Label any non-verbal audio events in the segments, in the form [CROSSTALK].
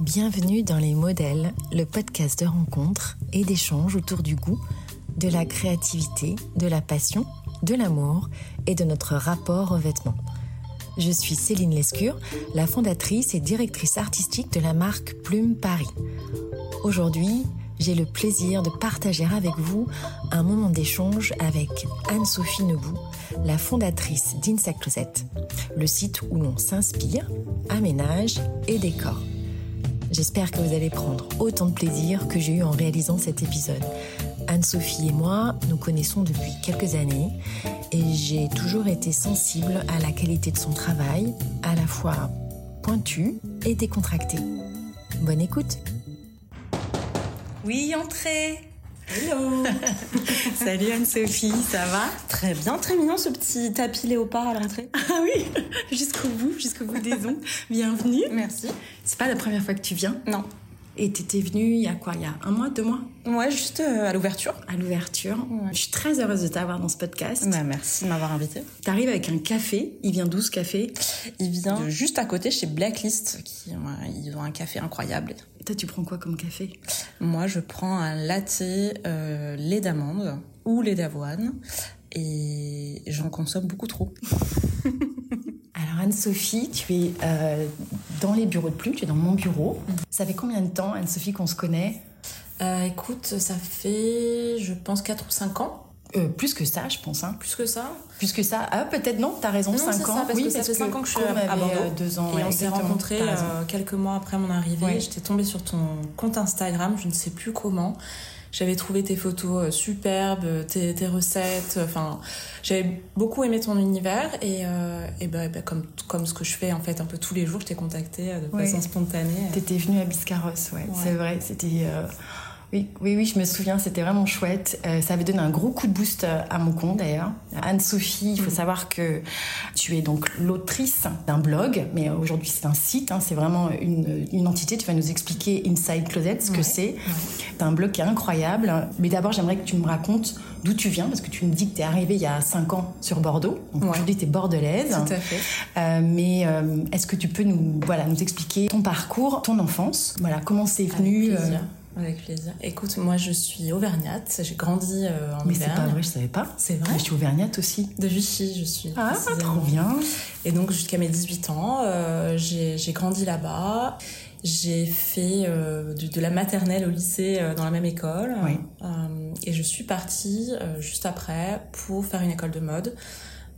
Bienvenue dans Les Modèles, le podcast de rencontres et d'échanges autour du goût, de la créativité, de la passion, de l'amour et de notre rapport aux vêtements. Je suis Céline Lescure, la fondatrice et directrice artistique de la marque Plume Paris. Aujourd'hui, j'ai le plaisir de partager avec vous un moment d'échange avec Anne-Sophie Nebout, la fondatrice d'Insa Closet, le site où l'on s'inspire, aménage et décore. J'espère que vous allez prendre autant de plaisir que j'ai eu en réalisant cet épisode. Anne-Sophie et moi nous connaissons depuis quelques années et j'ai toujours été sensible à la qualité de son travail, à la fois pointu et décontracté. Bonne écoute Oui, entrez Hello [LAUGHS] Salut Anne-Sophie, ça va? Très bien, très mignon ce petit tapis léopard à l'entrée. Ah oui, [LAUGHS] jusqu'au bout, jusqu'au bout des ongles. Bienvenue. Merci. C'est pas la première fois que tu viens? Non. Et t'étais venue il y a quoi Il y a un mois, deux mois? Ouais, juste euh, à l'ouverture. À l'ouverture. Ouais. Je suis très heureuse de t'avoir dans ce podcast. Bah, merci de m'avoir invité. T'arrives avec un café. Il vient d'où ce café? Il vient de juste à côté chez Blacklist, qui ouais, ils ont un café incroyable. Et toi, tu prends quoi comme café? Moi, je prends un latte euh, lait d'amande ou lait d'avoine, et j'en consomme beaucoup trop. [LAUGHS] Alors Anne-Sophie, tu es euh, dans les bureaux de Plume, tu es dans mon bureau. Ça fait combien de temps, Anne-Sophie, qu'on se connaît? Euh, écoute, ça fait, je pense, 4 ou 5 ans. Euh, Plus que ça, je pense. Hein. Plus que ça. Plus que ça. Ah, peut-être non, t'as raison, Non, 5 c'est ans. ça, parce oui, que ça fait 5 ans que je suis à Bordeaux. euh, deux ans. et ouais, on s'est rencontrés euh, quelques mois après mon arrivée. Ouais. J'étais tombée sur ton compte Instagram, je ne sais plus comment. J'avais trouvé tes photos euh, superbes, euh, tes, tes recettes. euh, Enfin, j'avais beaucoup aimé ton univers et, euh, et ben, ben, comme comme ce que je fais en fait un peu tous les jours, je t'ai contacté de Ouais. façon spontanée. T'étais venue à Biscarros, ouais, c'est vrai. C'était. euh, Oui, oui, oui, je me souviens, c'était vraiment chouette. Euh, ça avait donné un gros coup de boost euh, à mon compte d'ailleurs. Anne-Sophie, il faut savoir que tu es donc l'autrice d'un blog, mais aujourd'hui c'est un site, hein, c'est vraiment une, une entité. Tu vas nous expliquer Inside Closet, ce que Ouais, c'est. C'est un blog qui est incroyable. Mais d'abord, j'aimerais que tu me racontes d'où tu viens, parce que tu me dis que tu es arrivée il y a 5 ans sur Bordeaux. Donc Ouais. aujourd'hui, tu es bordelaise. Tout à fait. Euh, mais euh, est-ce que tu peux nous, voilà, nous expliquer ton parcours, ton enfance? Voilà, comment c'est venu Avec plaisir. Écoute, moi je suis auvergnate, j'ai grandi euh, en Mais c'est pas vrai, je savais pas. C'est vrai Mais je suis auvergnate aussi. De Vichy, je suis. Ah, trop bien. Et donc jusqu'à mes 18 ans, euh, j'ai grandi là-bas. J'ai fait euh, de, de la maternelle au lycée euh, dans la même école. Oui. Euh, et je suis partie juste après pour faire une école de mode.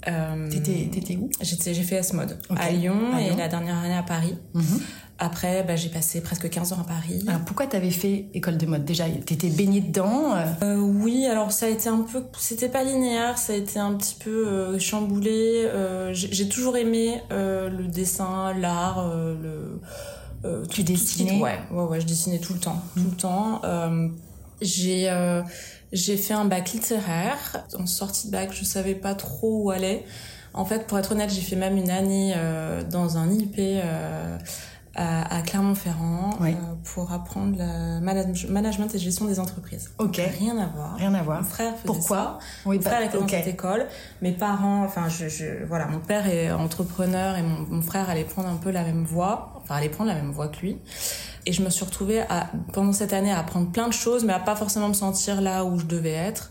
T'étais où? J'ai fait S-Mode à Lyon et la dernière année à Paris. Mhm. Après, bah, j'ai passé presque 15 ans à Paris. Alors pourquoi t'avais fait école de mode Déjà, t'étais baignée dedans euh, Euh, oui, alors ça a été un peu, c'était pas linéaire, ça a été un petit peu euh, chamboulé. Euh, j'ai toujours aimé euh, le dessin, l'art, euh, le. Tu tout- dessinais? Ouais, ouais, ouais, je dessinais tout le temps, tout le temps. Euh, j'ai euh, j'ai fait un bac littéraire. En sortie de bac, je savais pas trop où aller. En fait, pour être honnête, j'ai fait même une année euh, dans un IP euh, à, à Clermont-Ferrand Oui. euh, pour apprendre le manage- management et gestion des entreprises. Ok. Rien à voir. Rien à voir. Mon frère faisait Pourquoi ça. Oui, Mon frère bah, était ok. dans cette école. Mes parents, enfin, je, je, voilà, mon père est entrepreneur et mon, mon frère allait prendre un peu la même voie, enfin, allait prendre la même voie que lui. Et je me suis retrouvée à, pendant cette année à apprendre plein de choses, mais à pas forcément me sentir là où je devais être.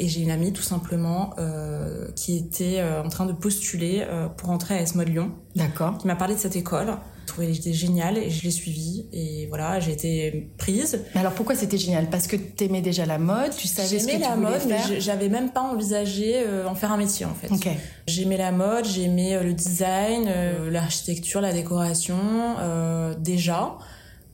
Et j'ai une amie, tout simplement, euh, qui était euh, en train de postuler euh, pour entrer à S-Mode Lyon, D'accord. qui m'a parlé de cette école. J'ai trouvé l'idée géniale et je l'ai suivie. Et voilà, j'ai été prise. Mais alors pourquoi c'était génial? Parce que t'aimais déjà la mode, tu savais ce que J'aimais tu la voulais mode, mais faire? je- j'avais même pas envisagé euh, en faire un métier en fait. J'aimais la mode, j'aimais euh, le design, euh, l'architecture, la décoration, déjà.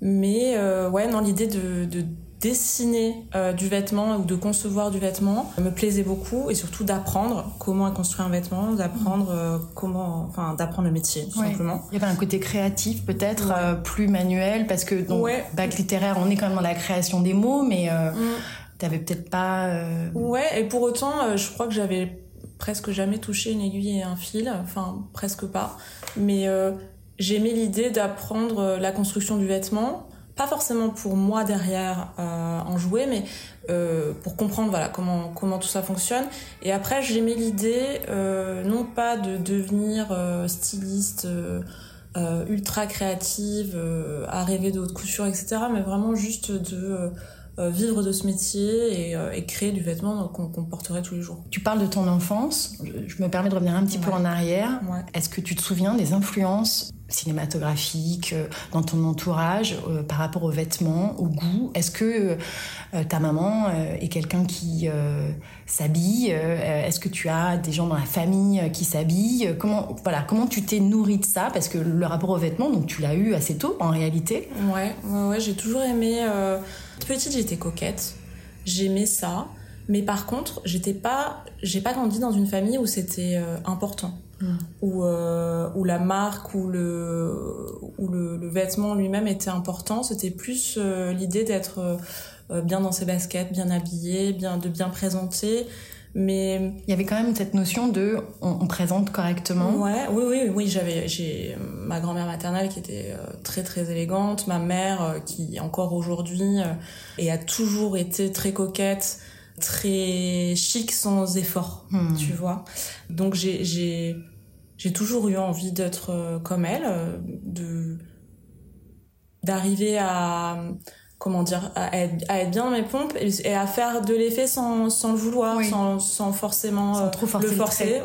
Mais ouais, non, l'idée de, de dessiner euh, du vêtement ou de concevoir du vêtement me plaisait beaucoup et surtout d'apprendre comment construire un vêtement, d'apprendre euh, comment, enfin, d'apprendre le métier tout Ouais. simplement. Il y avait un côté créatif peut-être, euh, plus manuel, parce que donc, Ouais. bac littéraire, on est quand même dans la création des mots, mais Mm. t'avais peut-être pas... Ouais, et pour autant, je crois que j'avais presque jamais touché une aiguille et un fil, enfin presque pas. Mais j'aimais l'idée d'apprendre la construction du vêtement, pas forcément pour moi derrière euh, en jouer, mais euh, pour comprendre voilà comment comment tout ça fonctionne. Et après, j'aimais l'idée euh, non pas de devenir euh, styliste. euh, ultra créative, à rêver de haute couture, etc. Mais vraiment juste de vivre de ce métier et, créer du vêtement qu'on porterait tous les jours. Tu parles de ton enfance. Je me permets de revenir un petit peu en arrière. Est-ce que tu te souviens des influences cinématographique, euh, dans ton entourage, euh, par rapport aux vêtements, au goût Est-ce que euh, ta maman est quelqu'un qui s'habille Est-ce que tu as des gens dans la famille qui s'habillent Comment voilà, comment tu t'es nourri de ça? Parce que le rapport aux vêtements, donc tu l'as eu assez tôt en réalité. Ouais, ouais, ouais j'ai toujours aimé. Petite, j'étais coquette. J'aimais ça. Mais par contre, j'étais pas, j'ai pas grandi dans une famille où c'était important. Mm. Euh, où, la marque ou le, ou le, vêtement lui-même était important. C'était plus euh, l'idée d'être euh, bien dans ses baskets, bien habillé, bien, de bien présenter. Mais il y avait quand même cette notion de on, présente correctement. Ouais, oui, oui, oui. J'avais, j'ai ma grand-mère maternelle qui était très très élégante, ma mère qui encore aujourd'hui et a toujours été très coquette très chic sans effort, hmm. tu vois. Donc j'ai j'ai toujours eu envie d'être euh, comme elle, euh, de d'arriver à comment dire à être, à être, bien dans mes pompes et, à faire de l'effet sans, sans le vouloir, sans, sans forcément sans trop forcer le forcer.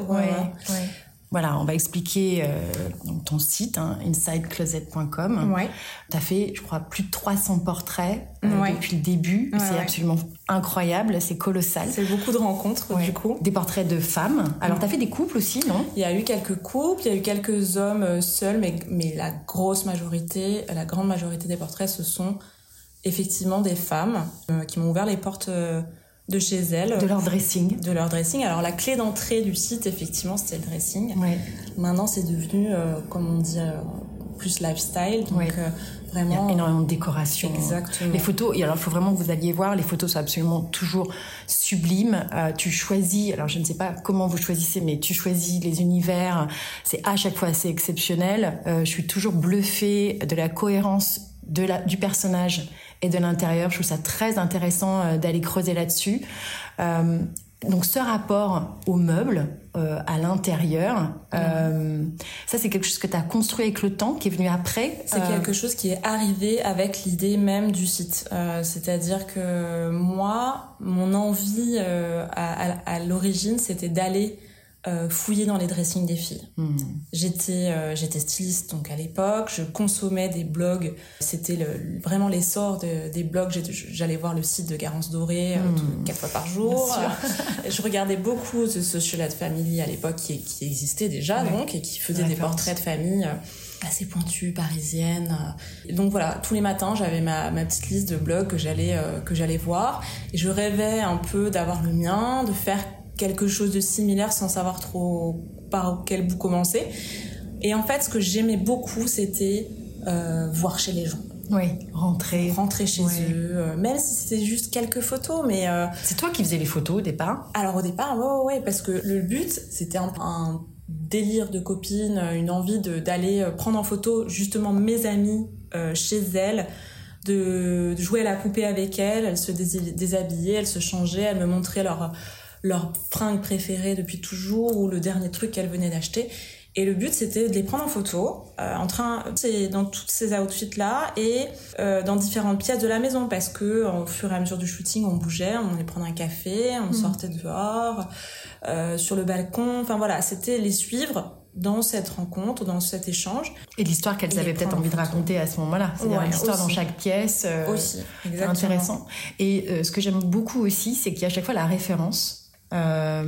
Voilà, on va expliquer euh, ton site, hein, insidecloset.com. Ouais. Tu as fait, je crois, plus de 300 portraits euh, depuis le début. c'est absolument incroyable, c'est colossal. C'est beaucoup de rencontres, du coup. Des portraits de femmes. Alors, tu as fait des couples aussi, non? Il y a eu quelques couples, il y a eu quelques hommes euh, seuls, mais, mais la grosse majorité, la grande majorité des portraits, ce sont effectivement des femmes qui m'ont ouvert les portes de chez elles. De leur dressing. De leur dressing. Alors la clé d'entrée du site, effectivement, c'était le dressing. Maintenant, c'est devenu, euh, comme on dit, euh, plus lifestyle. Donc euh, vraiment. Il y a énormément de décoration. Exactement. Les photos, alors il faut vraiment que vous alliez voir, les photos sont absolument toujours sublimes. tu choisis, alors je ne sais pas comment vous choisissez, mais tu choisis les univers. C'est à chaque fois assez exceptionnel. je suis toujours bluffée de la cohérence de la, du personnage et de l'intérieur. Je trouve ça très intéressant euh, d'aller creuser là-dessus. Euh, donc ce rapport aux meubles, euh, à l'intérieur, ça c'est quelque chose que tu as construit avec le temps, qui est venu après. C'est quelque chose qui est arrivé avec l'idée même du site. C'est-à-dire que moi, mon envie à, à l'origine, c'était d'aller euh, fouiller dans les dressings des filles. Hmm. J'étais euh, j'étais styliste donc à l'époque, je consommais des blogs, c'était le, vraiment l'essor de, des blogs, j'allais voir le site de Garance Doré euh, hmm. quatre fois par jour. [LAUGHS] je regardais beaucoup de Socialite Family à l'époque qui, qui existait déjà donc et qui faisait des portraits de famille assez pointues, parisiennes. Donc voilà, tous les matins, j'avais ma, ma, petite liste de blogs que j'allais que j'allais voir et je rêvais un peu d'avoir le mien, de faire quelque chose de similaire sans savoir trop par quel bout commencer. Et en fait, ce que j'aimais beaucoup, c'était euh, voir chez les gens. Oui, rentrer. Rentrer chez eux, euh, même si c'était juste quelques photos, mais... Euh, c'est toi qui faisais les photos au départ? Alors au départ, ouais, ouais, parce que le but, c'était un, un, délire de copine, une envie d'aller prendre en photo justement mes amis chez elles, de, de, jouer à la poupée avec elles, elles se déshabillaient, elles se changeaient, elles me montraient leur leur fringue préférée depuis toujours ou le dernier truc qu'elle venait d'acheter. Et le but, c'était de les prendre en photo, euh, en train, c'est dans toutes ces outfits-là et euh, dans différentes pièces de la maison, parce que au fur et à mesure du shooting, on bougeait, on allait prendre un café, on mm. sortait dehors, euh, sur le balcon. Enfin voilà, c'était les suivre dans cette rencontre, dans cet échange. Et l'histoire qu'elles avaient peut-être envie de raconter à ce moment-là. C'est-à-dire une histoire dans chaque pièce. aussi, exactement. Intéressant. Et ce que j'aime beaucoup aussi, c'est qu'il y a à chaque fois la référence euh,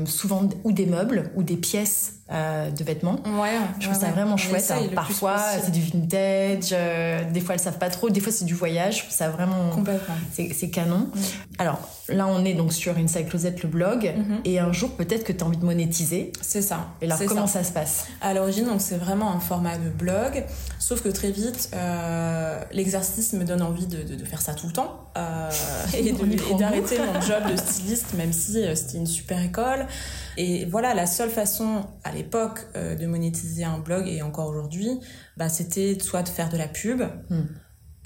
souvent ou des meubles ou des pièces euh, de vêtements. Ouais, je trouve ça vraiment chouette. parfois c'est du vintage, euh, des fois elles savent pas trop, des fois c'est du voyage. Je trouve ça vraiment c'est canon. Alors là on est donc sur Inside Closet le blog mhm. et un jour peut-être que tu as envie de monétiser. C'est ça. Et alors comment ça. se passe? À l'origine donc c'est vraiment un format de blog, sauf que très vite l'exercice me donne envie de, de, faire ça tout le temps [LAUGHS] et d'arrêter mon job de styliste même si c'était une super école. Et voilà, la seule façon à l'époque euh, de monétiser un blog, et encore aujourd'hui, bah, c'était soit de faire de la pub, hmm.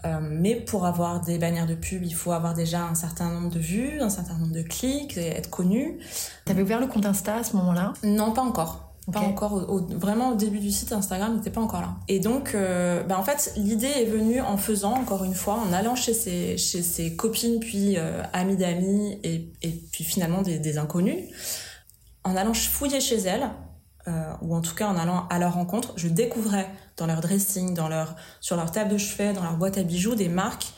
euh, mais pour avoir des bannières de pub, il faut avoir déjà un certain nombre de vues, un certain nombre de clics, et être connu. T'avais ouvert le compte Insta à ce moment-là? Non, pas encore. Pas encore, au, vraiment au début du site, Instagram n'était pas encore là. Et donc, euh, bah, en fait, l'idée est venue en faisant, encore une fois, en allant chez ses, chez ses copines, puis euh, amis d'amis, et, et, puis finalement des, des, inconnus. En allant fouiller chez elles, euh, ou en tout cas en allant à leur rencontre, je découvrais dans leur dressing, dans leur, sur leur table de chevet, dans leur boîte à bijoux, des marques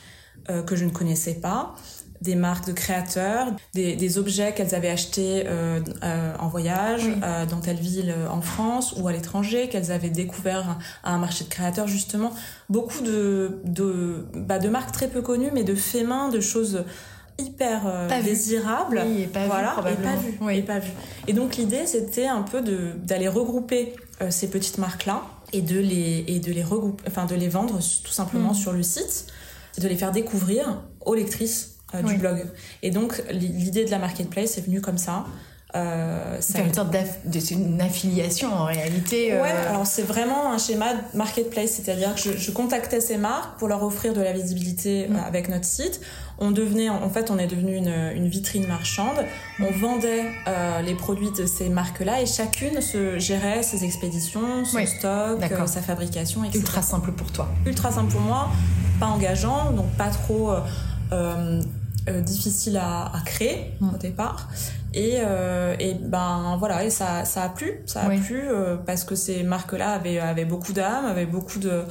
euh, que je ne connaissais pas des marques de créateurs, des, des objets qu'elles avaient achetés euh, euh, en voyage, euh, dans telle ville euh, en France ou à l'étranger, qu'elles avaient découvert à un marché de créateurs justement. Beaucoup de, de, bah, de marques très peu connues, mais de faits main, de choses hyper euh, désirables. Oui, et pas voilà, vu, et pas vu. Oui. Et pas vu. Et donc l'idée, c'était un peu de d'aller regrouper euh, ces petites marques-là et de les et de les regrouper, enfin de les vendre tout simplement Mm. sur le site, et de les faire découvrir aux lectrices euh, du Oui. blog. Et donc l'idée de la marketplace est venue comme ça. Euh, ça C'est une sorte d'aff- de- c'est une affiliation en réalité. euh, Ouais, alors c'est vraiment un schéma marketplace, c'est-à-dire que je, je contactais ces marques pour leur offrir de la visibilité Mm. euh, avec notre site. On devenait, en fait, on est devenu une, une vitrine marchande. On vendait euh, les produits de ces marques-là et chacune se gérait ses expéditions, son Oui, stock, euh, sa fabrication, etc. ultra simple pour toi. ultra simple pour moi, pas engageant, donc pas trop euh, euh, difficile à, à créer Mm. au départ. Et, euh, et ben voilà, et ça, ça a plu, ça a Oui. plu euh, parce que ces marques-là avaient, avaient beaucoup d'âme, avaient beaucoup de,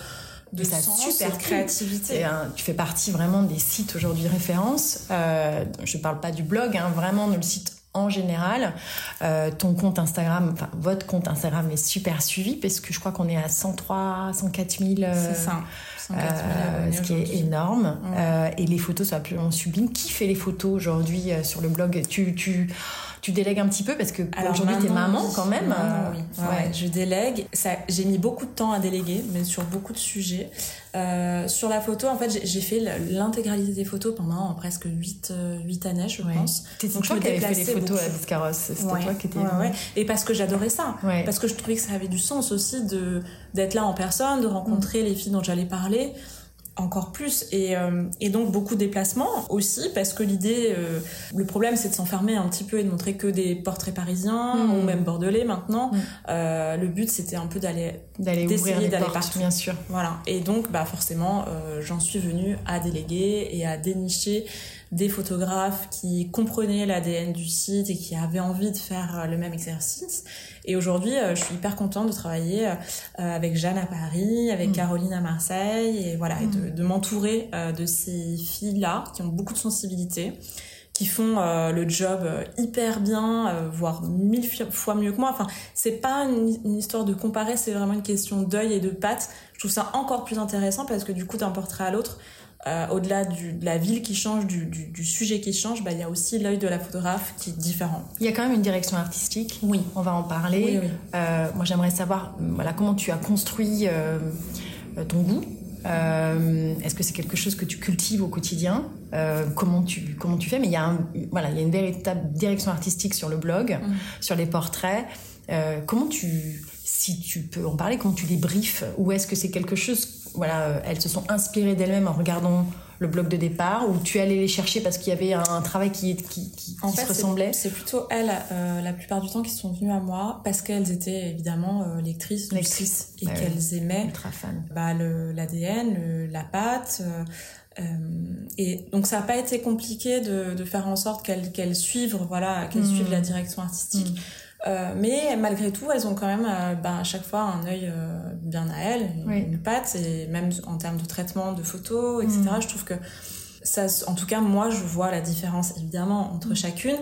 de ça sens, super de créativité. Un- tu fais partie vraiment des sites aujourd'hui références. Euh, je parle pas du blog, hein, vraiment le site en général. Euh, ton compte Instagram, enfin votre compte Instagram est super suivi parce que je crois qu'on est à 103, 104 000. euh, C'est ça. 104 000 euh, ce qui est énorme. Euh, et les photos sont absolument sublimes. Qui fait les photos aujourd'hui euh, sur le blog? Tu, tu, tu délègues un petit peu parce que aujourd'hui t'es maman oui. quand même. Maintenant, euh, oui. ouais. Ouais, je délègue. Ça, j'ai mis beaucoup de temps à déléguer, mais sur beaucoup de sujets. Euh, sur la photo, en fait, j'ai, fait l'intégralité des photos pendant presque 8, euh, 8 années, je Ouais. pense. Je toi qui avais fait les photos à beaucoup. Biscarrosse. C'était Ouais, toi qui étais. Et parce que j'adorais ça. Parce que je trouvais que ça avait du sens aussi de d'être là en personne, de rencontrer les filles dont j'allais parler encore plus et, euh, et donc beaucoup de déplacements aussi parce que l'idée euh, le problème c'est de s'enfermer un petit peu et de montrer que des portraits parisiens Mm. ou même bordelais maintenant Mm. Euh, le but c'était un peu d'aller D'aller d'essayer d'aller portes, partout. bien sûr. voilà et donc bah forcément j'en suis venue à déléguer et à dénicher des photographes qui comprenaient l'ADN du site et qui avaient envie de faire euh, le même exercice. Et aujourd'hui, euh, je suis hyper contente de travailler euh, avec Jeanne à Paris, avec Mm. Caroline à Marseille, et voilà, et Mm. de, de m'entourer de ces filles-là qui ont beaucoup de sensibilité qui font euh, le job euh, hyper bien, euh, voire mille fois mieux que moi. Enfin, c'est pas une, une histoire de comparer, c'est vraiment une question d'œil et de patte. Je trouve ça encore plus intéressant parce que du coup, d'un portrait à l'autre, euh, au-delà de la ville qui change, du, du, du sujet qui change, bah, il y a aussi l'œil de la photographe qui est différent. Il y a quand même une direction artistique. Oui. On va en parler. Oui, oui. Euh, moi, j'aimerais savoir voilà, comment tu as construit euh, ton goût. Est-ce que c'est quelque chose que tu cultives au quotidien? Comment, tu, comment tu fais? Mais il y, a un- voilà, il y a une véritable direction artistique sur le blog, Mhm. sur les portraits. Comment tu, si tu peux en parler, comment tu les briefes? Ou est-ce que c'est quelque chose, voilà, euh, elles se sont inspirées d'elles-mêmes en regardant le blog de départ, ou tu allé les chercher parce qu'il y avait un travail qui, qui, qui, En qui fait, se ressemblait? c'est plutôt elles, euh, la plupart du temps, qui sont venues à moi parce qu'elles étaient évidemment euh, lectrices, Lectrices, et ouais, qu'elles aimaient Ultra fan. bah, le- l'ADN, la pâte. euh, euh, et donc ça n'a pas été compliqué de, de faire en sorte qu'elles qu'elles suivent, voilà, qu'elles Mm. suivent la direction artistique. Mm. Euh, mais malgré tout, elles ont quand même euh, bah, à chaque fois un œil euh, bien à elles, une, Oui. une patte, et même en termes de traitement de photos, etc. Mm. Je trouve que ça, en tout cas, moi, je vois la différence évidemment entre Mm. chacune.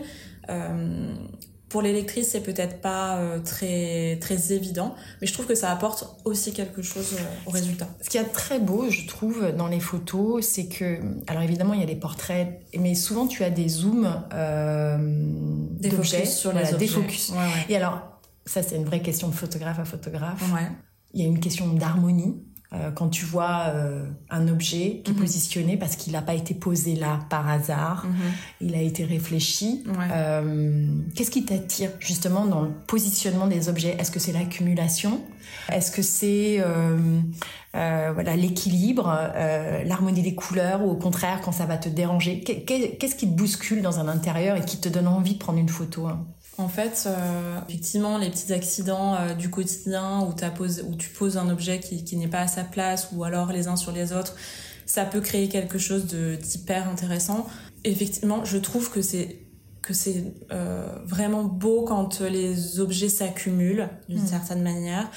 Pour les lectrices, c'est peut-être pas euh, très très évident, mais je trouve que ça apporte aussi quelque chose euh, au résultat. Ce qu'il y a de très beau, je trouve, dans les photos, c'est que, alors évidemment, il y a des portraits, mais souvent tu as des zooms euh, Des d'objets, focus sur voilà, les des objets. focus. Ouais, ouais. Et alors, ça c'est une vraie question de photographe à photographe. Ouais. Il y a une question d'harmonie. Euh, quand tu vois euh, un objet qui est Mhm. positionné parce qu'il n'a pas été posé là par hasard, Mhm. il a été réfléchi. Ouais. Euh, Qu'est-ce qui t'attire justement dans le positionnement des objets? Est-ce que c'est l'accumulation? Est-ce que c'est voilà l'équilibre, l'harmonie des couleurs ou au contraire quand ça va te déranger? Qu'est- qu'est- Qu'est-ce qui te bouscule dans un intérieur et qui te donne envie de prendre une photo hein? En fait, euh, effectivement, les petits accidents euh, du quotidien où, où, tu poses un objet qui, qui n'est pas à sa place ou alors les uns sur les autres, ça peut créer quelque chose d'hyper intéressant. Effectivement, je trouve que c'est que c'est euh, vraiment beau quand les objets s'accumulent d'une mm. certaine manière.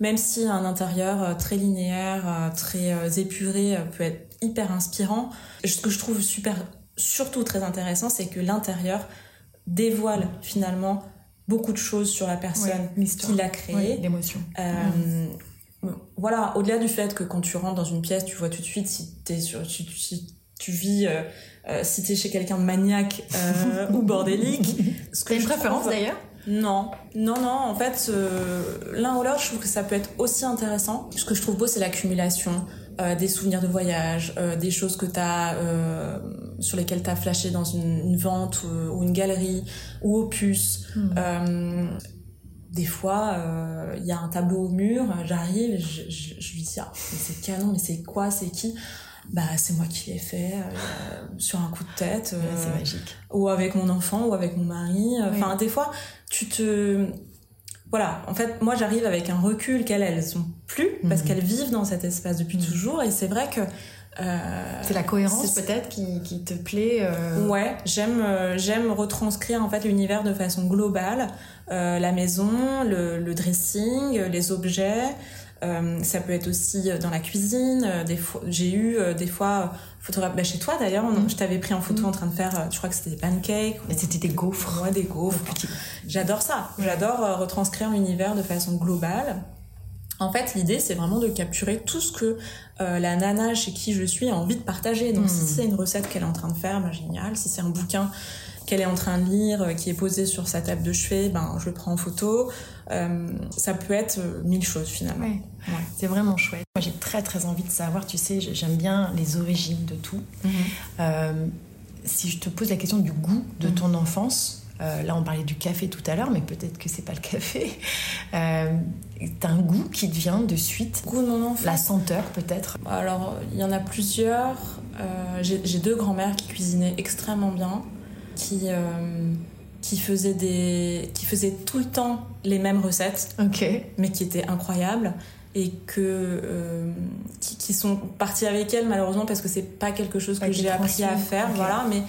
Même si un intérieur très linéaire, très épuré peut être hyper inspirant, ce que je trouve super, surtout très intéressant, c'est que l'intérieur dévoile finalement beaucoup de choses sur la personne qui l'a créé. L'émotion. Euh, voilà, au-delà du fait que quand tu rentres dans une pièce, tu vois tout de suite si, es sur, si, tu vis, euh, euh, si tu es chez quelqu'un de maniaque ou bordélique. T'as une préférence d'ailleurs? Non, non, non. En fait, l'un ou l'autre, je trouve que ça peut être aussi intéressant. Ce que je trouve beau, c'est l'accumulation. Euh, des souvenirs de voyage, euh, des choses que t'as euh, sur lesquelles tu as flashé dans une, vente ou, une galerie ou au puce. Hmm. des fois, il y a un tableau au mur, j'arrive, je, je, lui dis ah mais c'est canon, mais c'est quoi, c'est qui? Bah c'est moi qui l'ai fait sur un coup de tête c'est magique ou avec mon enfant ou avec mon mari enfin des fois tu te voilà, en fait, moi j'arrive avec un recul qu'elles, elles ont plus, parce mhm. qu'elles vivent dans cet espace depuis mhm. toujours, et c'est vrai que... Euh, c'est la cohérence peut-être qui, te plaît euh... Ouais, j'aime euh, j'aime retranscrire en fait l'univers de façon globale, la maison, le, le, dressing, les objets, euh, ça peut être aussi dans la cuisine. Des fois, j'ai eu des fois photographe. Bah, chez toi d'ailleurs, mm. je t'avais pris en photo mm. en train de faire, je crois que c'était des pancakes. Ou... C'était des gaufres. Ouais, des gaufres. J'adore ça. J'adore euh, retranscrire l'univers de façon globale. En fait, l'idée, c'est vraiment de capturer tout ce que euh, la nana chez qui je suis a envie de partager. Donc, si mm. c'est une recette qu'elle est en train de faire, ben, génial. Si c'est un bouquin qu'elle est en train de lire, euh, qui est posé sur sa table de chevet, ben, je le prends en photo. Euh, ça peut être euh, mille choses finalement. C'est vraiment chouette. Moi j'ai très très envie de savoir, tu sais, j'aime bien les origines de tout. Mhm. si je te pose la question du goût de mhm. ton enfance, là, on parlait du café tout à l'heure, mais peut-être que c'est pas le café. [LAUGHS] Euh, T'as un goût qui te vient de suite? Goût de mon enfant. La senteur, peut-être? Alors, il y en a plusieurs. J'ai deux grands-mères qui cuisinaient extrêmement bien qui, euh, qui, faisait des, qui faisait tout le temps les mêmes recettes, mais qui étaient incroyables et que euh, qui, sont partis avec elle malheureusement parce que c'est pas quelque chose que j'ai appris à faire voilà mais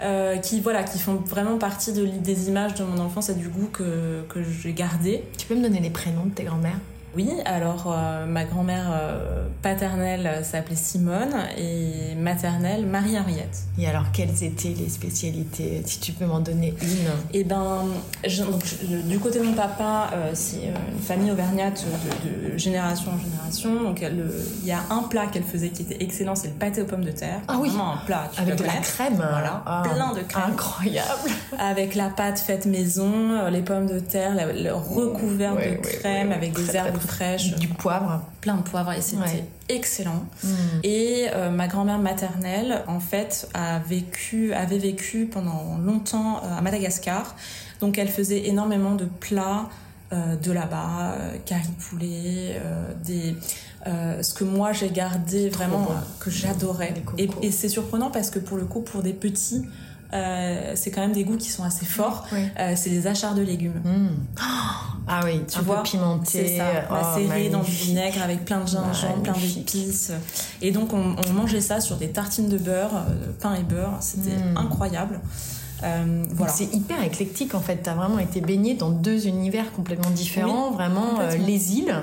euh, qui voilà qui font vraiment partie de, des images de mon enfance et du goût que, que j'ai gardé. Tu peux me donner les prénoms de tes grand-mères oui, alors euh, ma grand-mère euh, paternelle s'appelait Simone et maternelle Marie-Henriette. Et alors quelles étaient les spécialités Si tu peux m'en donner une? Eh ben, du côté de mon papa, euh, c'est une famille auvergnate de, génération en génération. Donc il y a un plat qu'elle faisait qui était excellent, c'est le pâté aux pommes de terre. Ah oui. Vraiment un plat. Tu Avec de la crème. Voilà, ah, plein de crème. Incroyable. [LAUGHS] Avec la pâte faite maison, les pommes de terre, le, recouvert de crème avec des herbes fraîche. Du poivre. Plein de poivre et c'était excellent. Mm. Et euh, ma grand-mère maternelle, en fait, a vécu, avait vécu pendant longtemps euh, à Madagascar. Donc elle faisait énormément de plats euh, de là-bas, curry poulet, des... ce que moi j'ai gardé vraiment, que j'adorais. Et, et c'est surprenant parce que pour le coup, pour des petits, euh, c'est quand même des goûts qui sont assez forts. Euh, c'est des achars de légumes. Hmm. Ah oui, tu un vois, pimenté. Oh, dans du vinaigre avec plein de gingembre, plein d'épices. Et donc on, mangeait ça sur des tartines de beurre, euh, pain et beurre. C'était hmm. incroyable. voilà. C'est hyper éclectique en fait. Tu as vraiment été baigné dans deux univers complètement différents. vraiment, les îles,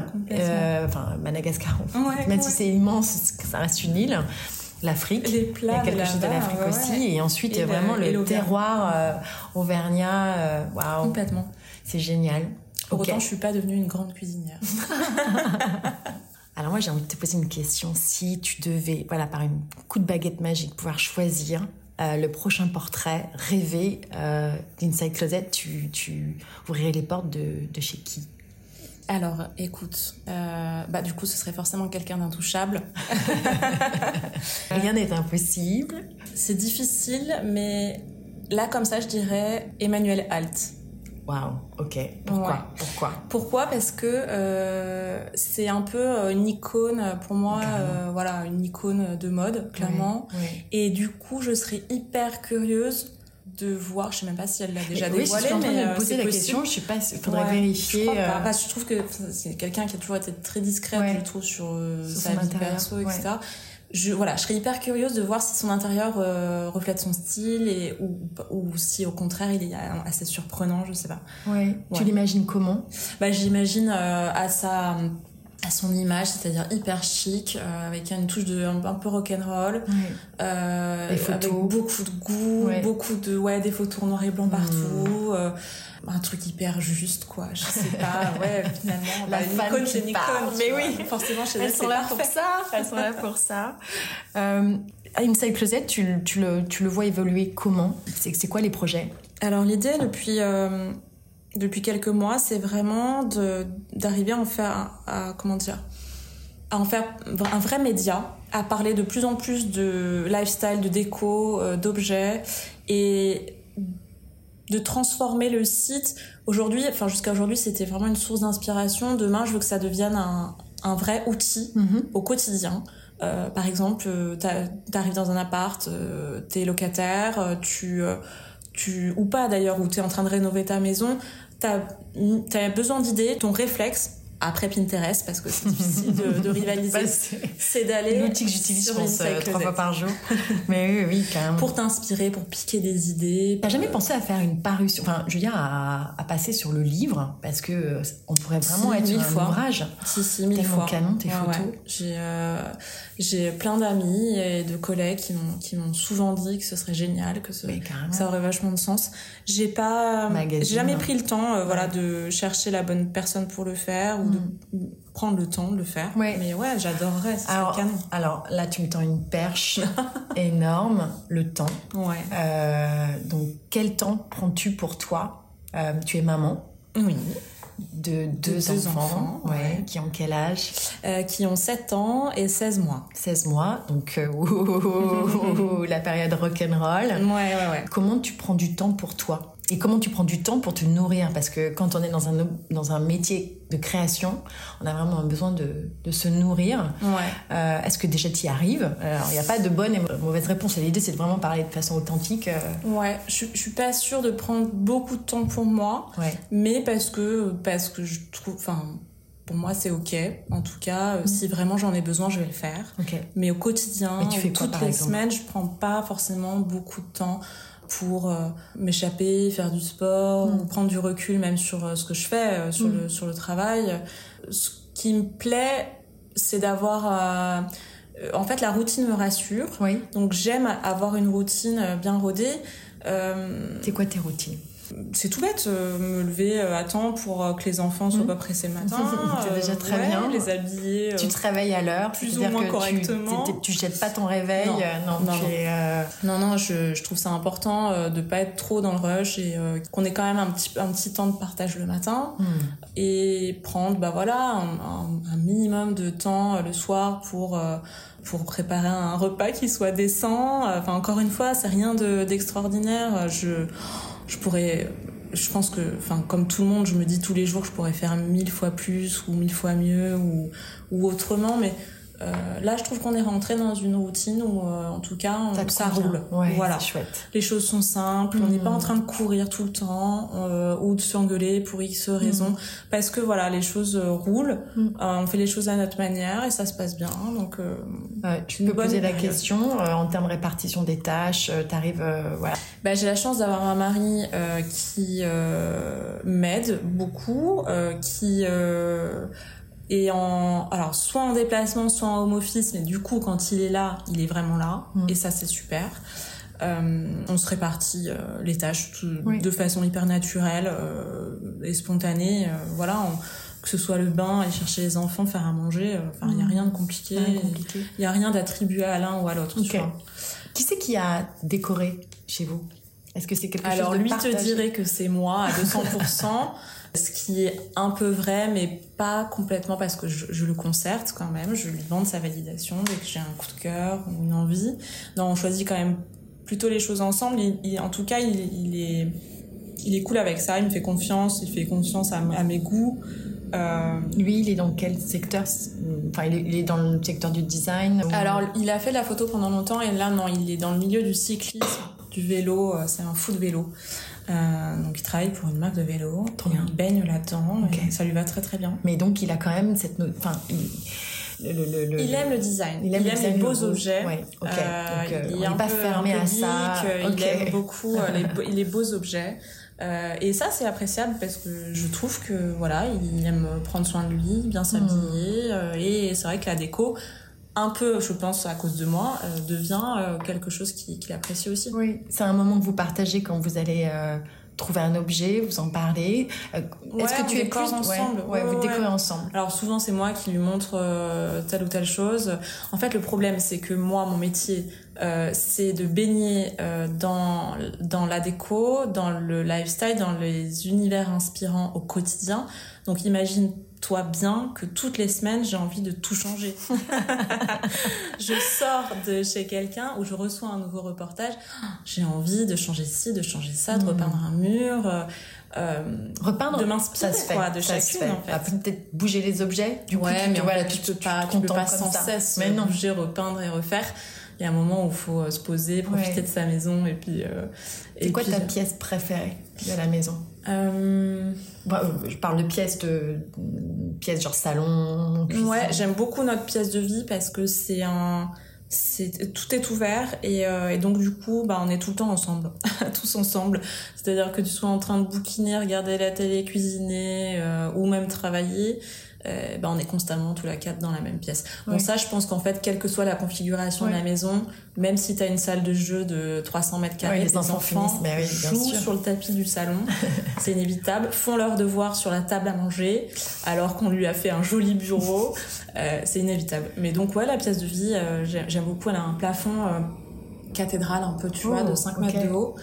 enfin Madagascar, même si c'est immense, ça reste une île l'Afrique. Les plats. Il y a quelque chose de l'Afrique aussi. Et ensuite, a vraiment le, terroir euh, auvergnat. Euh, waouh. Complètement. C'est génial. Pour autant, je suis pas devenue une grande cuisinière. [LAUGHS] Alors moi, j'ai envie de te poser une question. Si tu devais, voilà, par un coup de baguette magique, pouvoir choisir euh, le prochain portrait rêvé d'Inside Closet, tu, tu ouvrirais les portes de, de chez qui? Alors, écoute, euh, bah du coup, ce serait forcément quelqu'un d'intouchable. [LAUGHS] Rien n'est impossible. C'est difficile, mais là, comme ça, je dirais Emmanuel Alt. Waouh, ok. Pourquoi Pourquoi? Pourquoi? Parce que euh, c'est un peu euh, une icône pour moi, voilà, une icône de mode, clairement. Et du coup, je serais hyper curieuse de voir, je sais même pas si elle l'a déjà oui, dévoilé, je suis mais euh, poser la question, je sais pas, il faudrait vérifier. Je, crois. Euh... Bah, je trouve que c'est quelqu'un qui a toujours été très discrète, ouais. je trouve, sur, euh, sur sa vie intérieur. perso, etc. Ouais. Je, voilà, je serais hyper curieuse de voir si son intérieur euh, reflète son style et ou, ou si au contraire il est assez surprenant, je sais pas. Ouais. Tu l'imagines comment? Bah j'imagine à sa à son image, c'est-à-dire hyper chic, euh, avec une touche de un, un peu rock'n'roll, euh, avec beaucoup de goût, Ouais. beaucoup de ouais des photos noir et blanc Mmh. partout, euh, un truc hyper juste quoi. Je sais pas, [LAUGHS] ouais finalement. La bah, Nicole, qui parle. tu Mais vois. oui. forcément chez Elles elle, sont là pour ça. Elles sont là pour ça. [LAUGHS] Inside Closet, tu, tu, le, tu le vois évoluer comment? C'est c'est quoi les projets? Alors l'idée depuis depuis quelques mois, c'est vraiment d'arriver à en faire à, à- comment dire à en faire un vrai média, à parler de plus en plus de lifestyle, de déco, euh, d'objets et de transformer le site. Aujourd'hui, enfin jusqu'à aujourd'hui, c'était vraiment une source d'inspiration. Demain, je veux que ça devienne un, un vrai outil au quotidien. Euh, par exemple, euh, t'a- t'arrives dans un appart, euh, t'es locataire, tu, tu ou pas d'ailleurs, ou t'es en train de rénover ta maison, t'as as besoin d'idées, ton réflexe. Après Pinterest, parce que c'est [LAUGHS] difficile de, de rivaliser, Bah, c'est d'aller l'outil que j'utilise, je pense, euh, trois fois par jour. [LAUGHS] Mais oui, oui, quand même. pour t'inspirer, pour piquer des idées. T'as jamais pensé à faire une parution, enfin, je veux dire, à, à passer sur le livre, parce que euh, on pourrait vraiment Si, être mille un fois. ouvrage. Si, si, mille fois. canon, tes photos. ouais. J'ai euh, j'ai plein d'amis et de collègues qui m'ont qui m'ont souvent dit que ce serait génial, que, ce, ça aurait vachement de sens. J'ai pas, j'ai jamais pris le temps, euh, voilà, de chercher la bonne personne pour le faire ou de prendre le temps de le faire. Mm. Ouais. Mais ouais, j'adorerais, Alors, canon. alors là, tu me tends une perche [LAUGHS] énorme, le temps. Ouais. Euh, donc, quel temps prends-tu pour toi Euh, Tu es maman Oui. de deux, deux enfants, enfants, ouais, ouais. qui ont quel âge Euh, qui ont 7 ans et 16 mois. 16 mois, donc euh, [LAUGHS] ouh, la période rock'n'roll. Ouais, ouais, ouais. Comment tu prends du temps pour toi? Et comment tu prends du temps pour te nourrir? Parce que quand on est dans un, dans un métier de création, on a vraiment besoin de, de se nourrir. Ouais. Euh, Est-ce que déjà tu y arrives? Alors, il n'y a pas de bonne et mauvaise réponse. L'idée, c'est de vraiment parler de façon authentique. euh, Ouais, je, je suis pas sûre de prendre beaucoup de temps pour moi. ouais. mais parce que parce que je trouve enfin pour moi c'est ok en tout cas euh, si vraiment j'en ai besoin je vais le faire Ok. mais au quotidien tu fais quoi, toutes les exemple? semaines je prends pas forcément beaucoup de temps pour euh, m'échapper faire du sport Mm. ou prendre du recul même sur euh, ce que je fais euh, sur Mm. le sur le travail ce qui me plaît c'est d'avoir en fait la routine me rassure Oui. donc j'aime avoir une routine bien rodée C'est quoi tes routines? C'est tout bête, euh, me lever euh, à temps pour euh, que les enfants soient Mhm. pas pressés le matin. [LAUGHS] C'est déjà très ouais, bien. Les habiller. Tu te réveilles à l'heure, plus ou moins que tu- correctement. t'es- tu jettes pas ton réveil. Non. non, Non, tu non. es, Non, non, je, je trouve ça important de pas être trop dans le rush et qu'on ait quand même un petit, un petit temps de partage le matin hmm. et prendre bah voilà un, un- un minimum de temps le soir pour pour préparer un repas qui soit décent. Enfin encore une fois, c'est rien de d'extraordinaire. Je je pourrais je pense que enfin comme tout le monde, je me dis tous les jours que je pourrais faire mille fois plus ou mille fois mieux ou ou autrement mais euh, là, je trouve qu'on est rentré dans une routine où, euh, en tout cas, on- Ça roule. Ouais, voilà. chouette. Les choses sont simples, on n'est pas en train de courir tout le temps euh, ou de s'engueuler pour X raisons. Parce que voilà, les choses euh, roulent, Mhm. euh, on fait les choses à notre manière et ça se passe bien. Donc, tu peux poser la question euh, en termes de répartition des tâches. euh, T'arrives, euh, voilà. bah, j'ai la chance d'avoir un mari euh, qui euh, m'aide beaucoup, euh, qui est en, alors soit en déplacement, soit en home office, mais du coup, quand il est là, il est vraiment là, Mhm. et ça, c'est super. Euh, on se répartit euh, les tâches tout- Oui. de façon hyper naturelle euh, et spontanée. voilà, on- que ce soit le bain, aller chercher les enfants, faire à manger. Enfin, il y a Mhm. rien de compliqué. Il y a rien d'attribué à l'un ou à l'autre. Qui c'est qui a décoré chez vous? Est-ce que c'est quelque Alors chose de lui te dirait que c'est moi à 200%, [LAUGHS] ce qui est un peu vrai, mais pas complètement parce que je, je le concerte quand même. Je lui demande sa validation dès que j'ai un coup de cœur ou une envie. Non, on choisit quand même plutôt les choses ensemble. Il- il- en tout cas, il, il est il est cool avec ça. Il me fait confiance. Il fait confiance à, à mes goûts. Euh, Lui, il est dans quel secteur Enfin, il est, il est dans le secteur du design ou- alors, il a fait de la photo pendant longtemps et là, non, il est dans le milieu du cyclisme. du vélo, c'est un fou de vélo. Donc il travaille pour une marque de vélo, il baigne là-dedans, et ça lui va très très bien. Mais donc il a quand même cette... Enfin, il aime le design. Il aime, les beaux objets. Ouais, euh, il est un pas peu, fermé à ça. Il aime beaucoup euh, [LAUGHS] les, beaux objets. Euh, et ça, c'est appréciable parce que je trouve que voilà, il aime prendre soin de lui, bien s'habiller. Hmm. et c'est vrai que la déco, un peu, je pense, à cause de moi, devient quelque chose qu'il apprécie aussi. Oui, c'est un moment que vous partagez quand vous allez trouver un objet, vous en parlez. Euh, est-ce que tu es plus ensemble ouais, vous décorez ensemble. Alors souvent c'est moi qui lui montre euh, telle ou telle chose. En fait le problème c'est que moi mon métier euh, c'est de baigner dans dans la déco, dans le lifestyle, dans les univers inspirants au quotidien. Donc imagine toi bien que toutes les semaines, j'ai envie de tout changer. [LAUGHS] je sors de chez quelqu'un où je reçois un nouveau reportage, j'ai envie de changer ci, de changer ça, de hmm. repeindre un mur. Euh, euh, repeindre de m'inspirer quoi de ça chacune en fait peut-être bouger les objets du coup ouais, mais voilà tu, peux pas tu peux pas sans cesse mais non. bouger repeindre et refaire il y a un moment où il faut euh, se poser profiter de sa maison et puis et quoi ta pièce préférée de la maison? Euh... Bah, euh, je parle de pièces de pièces genre salon. Ouais, j'aime beaucoup notre pièce de vie parce que c'est un c'est tout est ouvert et, euh, et, donc du coup bah on est tout le temps ensemble [LAUGHS] tous ensemble c'est à dire que tu sois en train de bouquiner regarder la télé cuisiner euh, ou même travailler euh, bah, on est constamment tous les quatre dans la même pièce. Bon, ça, je pense qu'en fait, quelle que soit la configuration de la maison, même si tu as une salle de jeu de 300 mètres carrés, les, enfants, jouent sur le tapis du salon, [LAUGHS] c'est inévitable, font leur devoir sur la table à manger, alors qu'on lui a fait un joli bureau, [LAUGHS] euh, c'est inévitable. Mais donc, ouais, la pièce de vie, euh, j'aime beaucoup, elle a un plafond euh, cathédrale un peu, tu vois, de 5 mètres de haut.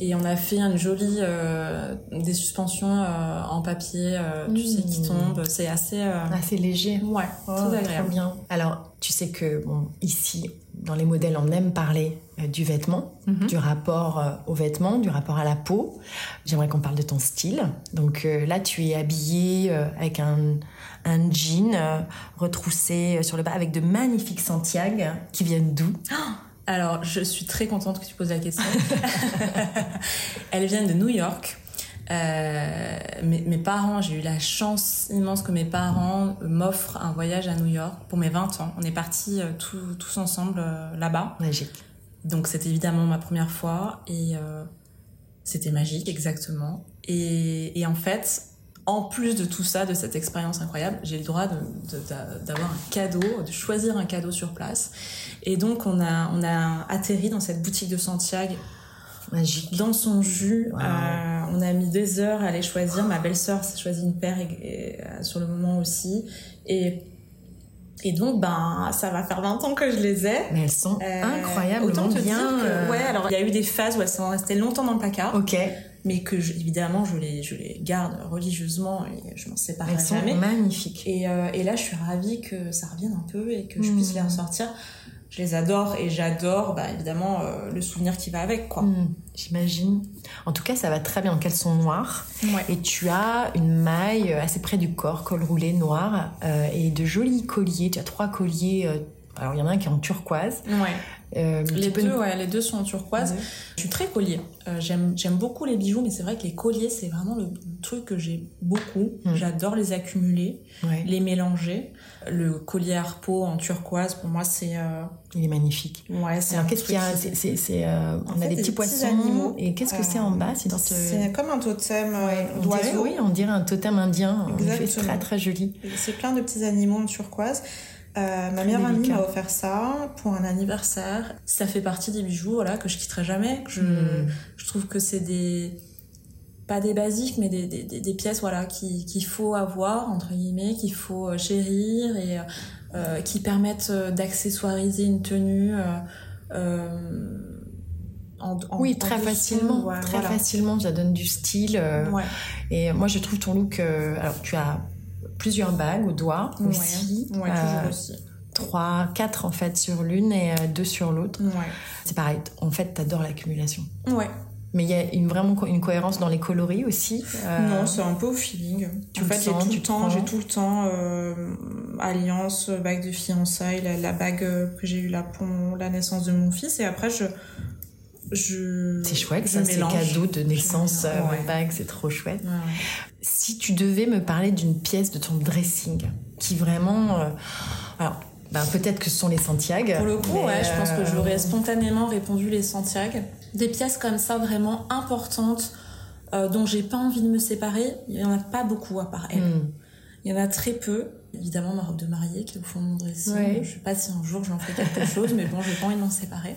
Et on a fait une jolie euh, des suspensions euh, en papier, euh, tu sais, qui mmh. tombent. C'est assez assez léger. Ouais, oh, très agréable. bien. Alors, tu sais que bon, ici, dans les modèles, on aime parler du vêtement, mmh. du rapport au vêtement, du rapport à la peau. J'aimerais qu'on parle de ton style. Donc là, tu es habillée avec un un jean retroussé sur le bas avec de magnifiques Santiago qui viennent d'où? Oh alors, je suis très contente que tu poses la question. [LAUGHS] Elles viennent de New York. Euh, mes, parents, j'ai eu la chance immense que mes parents m'offrent un voyage à New York pour mes 20 ans. On est partis euh, tous ensemble euh, là-bas. Magique. Donc c'était évidemment ma première fois et c'était magique, exactement. Et, et, en fait, en plus de tout ça, de cette expérience incroyable, j'ai le droit d'avoir un cadeau, de choisir un cadeau sur place. Et donc, on a, on a atterri dans cette boutique de Santiago. Magique. Dans son jus. Euh, on a mis des heures à aller choisir. Ma belle-sœur s'est choisi une paire euh, sur le moment aussi. Et et donc, ben, ça va faire 20 ans que je les ai. Mais elles sont euh, incroyablement bien. ouais, alors il y a eu des phases où elles sont restées longtemps dans le placard. Ok mais que évidemment je les, je les garde religieusement et je m'en séparerai Elles jamais. Sont magnifiques. Et, euh, et là, je suis ravie que ça revienne un peu et que je puisse les hmm. ressortir. Je les adore et j'adore, bah, évidemment, euh, le souvenir qui va avec, quoi. Hmm, j'imagine. En tout cas, ça va très bien. Donc, elles sont noires. Et tu as une maille assez près du corps, col roulé noir, euh, et de jolis colliers. Tu as trois colliers. alors, il y en a un qui est en turquoise. Ouais. Euh, les, deux, ouais, les deux sont en turquoise. Je suis très collier. Euh, j'aime, j'aime beaucoup les bijoux, mais c'est vrai que les colliers, c'est vraiment le truc que j'ai beaucoup. Mm. J'adore les accumuler, les mélanger. Le collier Harpo en turquoise, pour moi, c'est. Euh... Il est magnifique. Ouais, c'est un qu'est-ce qu'il y a c'est, c'est, c'est On a des petits poissons. animaux. Et qu'est-ce que c'est en bas C'est, dans ce... c'est comme un totem d'oiseau. oui, on dirait un totem indien. C'est très très joli. C'est plein de petits animaux en turquoise. Euh, ma meilleure amie m'a offert ça pour un anniversaire. Ça fait partie des bijoux voilà, que je quitterai jamais. Je, hmm. je trouve que c'est des. Pas des basiques, mais des, des, des pièces voilà, qu'il faut avoir, entre guillemets, qu'il faut euh, chérir et euh, qui permettent d'accessoiriser une tenue. En, oui, très facilement, très facilement, ça donne du style. Et moi, je trouve ton look. alors, tu as plusieurs bagues au doigt aussi. Ouais, euh, aussi. Trois, quatre en fait sur l'une et euh, deux sur l'autre. Ouais. C'est pareil. En fait, t'adores l'accumulation. Ouais. Mais il y a une, vraiment une cohérence dans les coloris aussi. Euh, non, c'est un peu au feeling. Tu en fait, j'ai tout, le temps, j'ai tout le temps alliance, bague de fiançailles, la, bague que j'ai eue là pour la naissance de mon fils. Et après, je je. C'est chouette, ça, c'est cadeau de naissance, euh, bague, c'est trop chouette. Si tu devais me parler d'une pièce de ton dressing qui vraiment. Euh, alors, ben, peut-être que ce sont les Santiago. Pour le coup, ouais, je pense que euh, j'aurais spontanément répondu les Santiago. Des pièces comme ça vraiment importantes dont j'ai pas envie de me séparer, il y en a pas beaucoup à part elle. Hmm. Il y en a très peu. Évidemment, ma robe de mariée qui est au fond de mon dressing. Je sais pas si un jour j'en fais quelque chose, mais bon, j'ai pas envie de m'en séparer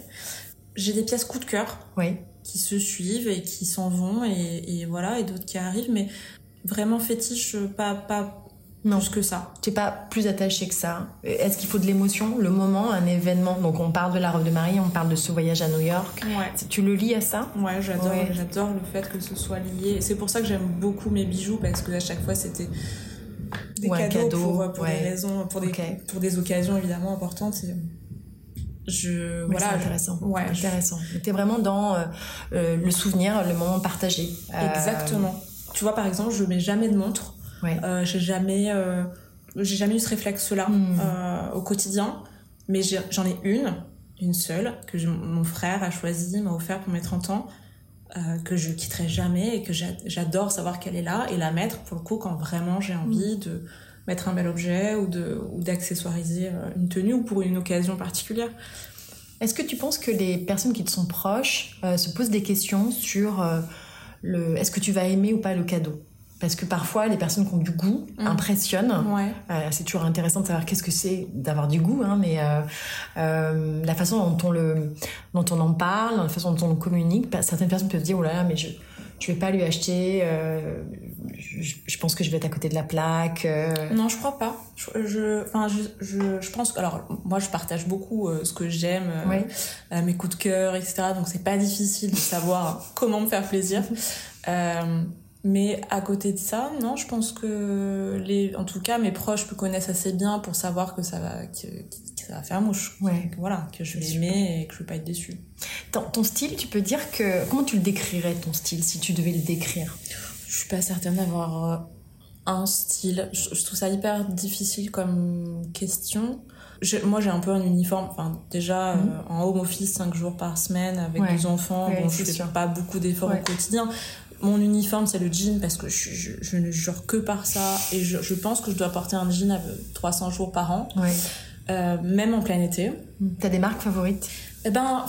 j'ai des pièces coup de cœur oui. qui se suivent et qui s'en vont et, voilà et d'autres qui arrivent mais vraiment fétiche pas pas non. plus que ça. Tu n'es pas plus attaché que ça. Est-ce qu'il faut de l'émotion, le moment, un événement? Donc on parle de la robe de mariée, on parle de ce voyage à New York. Ouais. Tu le lis à ça? Ouais, j'adore. J'adore le fait que ce soit lié. C'est pour ça que j'aime beaucoup mes bijoux parce que à chaque fois c'était des cadeaux, pour, pour des raisons, pour des, pour des occasions évidemment importantes. Et je voilà intéressant ouais intéressant t'es vraiment dans euh, euh, le souvenir le moment partagé euh, exactement tu vois par exemple je mets jamais de montre ouais. j'ai jamais j'ai jamais eu ce réflexe là hmm. au quotidien mais j'en ai, une une seule que mon frère a choisi m'a offert pour mes 30 ans que je quitterai jamais et que j'adore savoir qu'elle est là et la mettre pour le coup quand vraiment j'ai envie hmm. de mettre un bel objet ou de ou d'accessoiriser euh, une tenue ou pour une occasion particulière. Est-ce que tu penses que les personnes qui te sont proches euh, se posent des questions sur euh, le est-ce que tu vas aimer ou pas le cadeau? Parce que parfois les personnes qui ont du goût mmh. impressionnent. Ouais. c'est toujours intéressant de savoir qu'est-ce que c'est d'avoir du goût, hein, mais la façon dont on le, dont on en parle, la façon dont on le communique, certaines personnes peuvent dire oh là là mais je je vais pas lui acheter. Euh, je, pense que je vais être à côté de la plaque. Euh. Non, je crois pas. Je, enfin, je, je, pense que alors moi je partage beaucoup euh, ce que j'aime, mes coups de cœur, etc. Donc c'est pas difficile de savoir [LAUGHS] comment me faire plaisir. mais à côté de ça, non, je pense que les, en tout cas, mes proches me connaissent assez bien pour savoir que ça va, que, ça va faire mouche. Ouais. voilà, que je vais aimer et que je vais pas être déçue. Ton, style, tu peux dire que comment tu le décrirais ton style si tu devais le décrire? Je suis pas certaine d'avoir euh, un style. Je, trouve ça hyper difficile comme question. moi, j'ai un peu un uniforme. Enfin, déjà mhm. euh, en home office, 5 jours par semaine avec deux enfants. bon, je fais pas beaucoup d'efforts au quotidien. Mon uniforme, c'est le jean parce que je, je, ne jure que par ça. Et je, je, pense que je dois porter un jean à 300 jours par an. Euh, même en plein été. T'as des marques favorites? Eh ben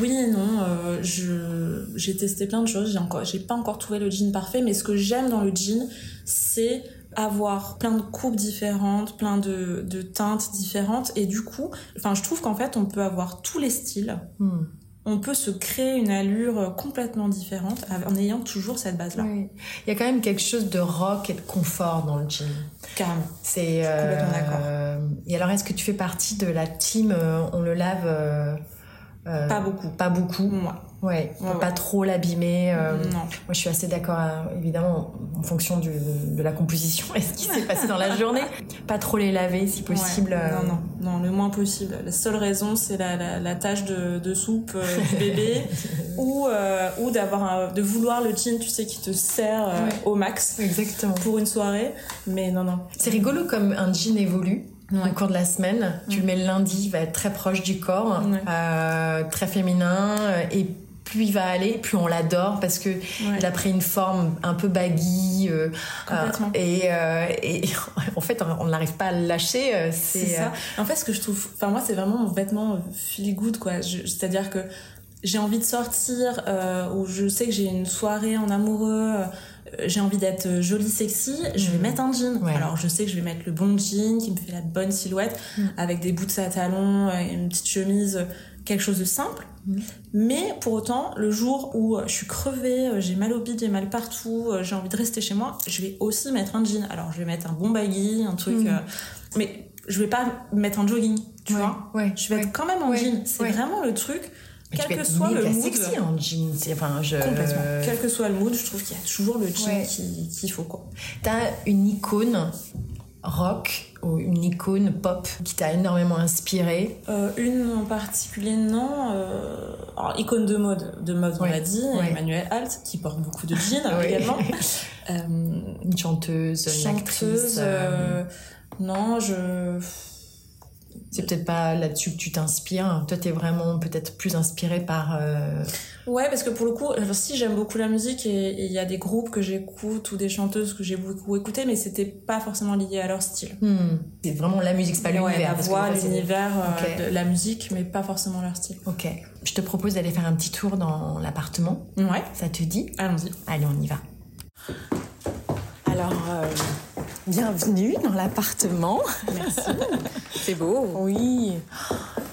oui et non. Euh, je j'ai testé plein de choses. J'ai encore j'ai pas encore trouvé le jean parfait, mais ce que j'aime dans le jean, c'est avoir plein de coupes différentes, plein de, de teintes différentes, et du coup, enfin je trouve qu'en fait on peut avoir tous les styles. Hmm. On peut se créer une allure complètement différente en ayant toujours cette base-là. Il y a quand même quelque chose de rock et de confort dans le jean. Carrément. C'est complètement d'accord. Euh, et alors, est-ce que tu fais partie de la team euh, On le lave euh, pas beaucoup. Pas beaucoup. Moi. Ouais, pas trop l'abîmer. Euh. Moi, je suis assez d'accord, évidemment, en fonction du, de la composition et ce qui s'est passé dans la [LAUGHS] journée. Pas trop les laver, si possible. Euh. Non, non, non, le moins possible. La seule raison, c'est la, la, la, tâche de, de soupe du [LAUGHS] bébé ou, ou d'avoir de vouloir le jean, tu sais, qui te sert au max. Exactement. Pour une soirée. Mais non, non. C'est rigolo comme un jean évolue au cours de la semaine. Tu le mets le lundi, il va être très proche du corps, euh, très féminin, euh, et plus il va aller, plus on l'adore parce que il a pris une forme un peu baggy euh, et, et, [LAUGHS] en fait on n'arrive pas à le lâcher. c'est ça. En fait, ce que je trouve, enfin moi, c'est vraiment mon vêtement feel good quoi. C'est-à-dire que j'ai envie de sortir ou je sais que j'ai une soirée en amoureux euh, j'ai envie d'être jolie, sexy, je vais mm. mettre un jean. Alors je sais que je vais mettre le bon jean qui me fait la bonne silhouette, mm. avec des bouts à talons, euh, une petite chemise, quelque chose de simple. Mm. Mais pour autant, le jour où je suis crevée, euh, j'ai mal au bide, j'ai mal partout, j'ai envie de rester chez moi, je vais aussi mettre un jean. Alors je vais mettre un bon baggy, un truc... mais je vais pas mettre un jogging, tu vois. Je vais être quand même en jean. C'est vraiment le truc quel que soit le mood. sexy en jean. Enfin, je... Complètement. Quel que soit le mood, je trouve qu'il y a toujours le jean qu'il faut. Quoi. T'as une icône rock ou une icône pop qui t'a énormément inspiré euh, Une en particulier, non. Euh... Alors, icône de mode, de mode on l'a dit, Emmanuel Alt, qui porte beaucoup de jeans [LAUGHS] également. Euh... Une chanteuse, une chanteuse, actrice. Euh, non, je c'est peut-être pas là-dessus que tu t'inspires. Toi, tu es vraiment peut-être plus inspiré par. Euh, ouais, parce que pour le coup, si j'aime beaucoup la musique et il y a des groupes que j'écoute ou des chanteuses que j'ai beaucoup écouté, mais c'était pas forcément lié à leur style. Hmm. C'est vraiment la musique, c'est pas l'univers. la voix, l'univers, euh, la musique, mais pas forcément leur style. Ok. Je te propose d'aller faire un petit tour dans l'appartement. Ouais. Ça te dit? Allons-y. Allez, on y va. Alors. Euh, Bienvenue dans l'appartement. Merci. C'est beau. Oui.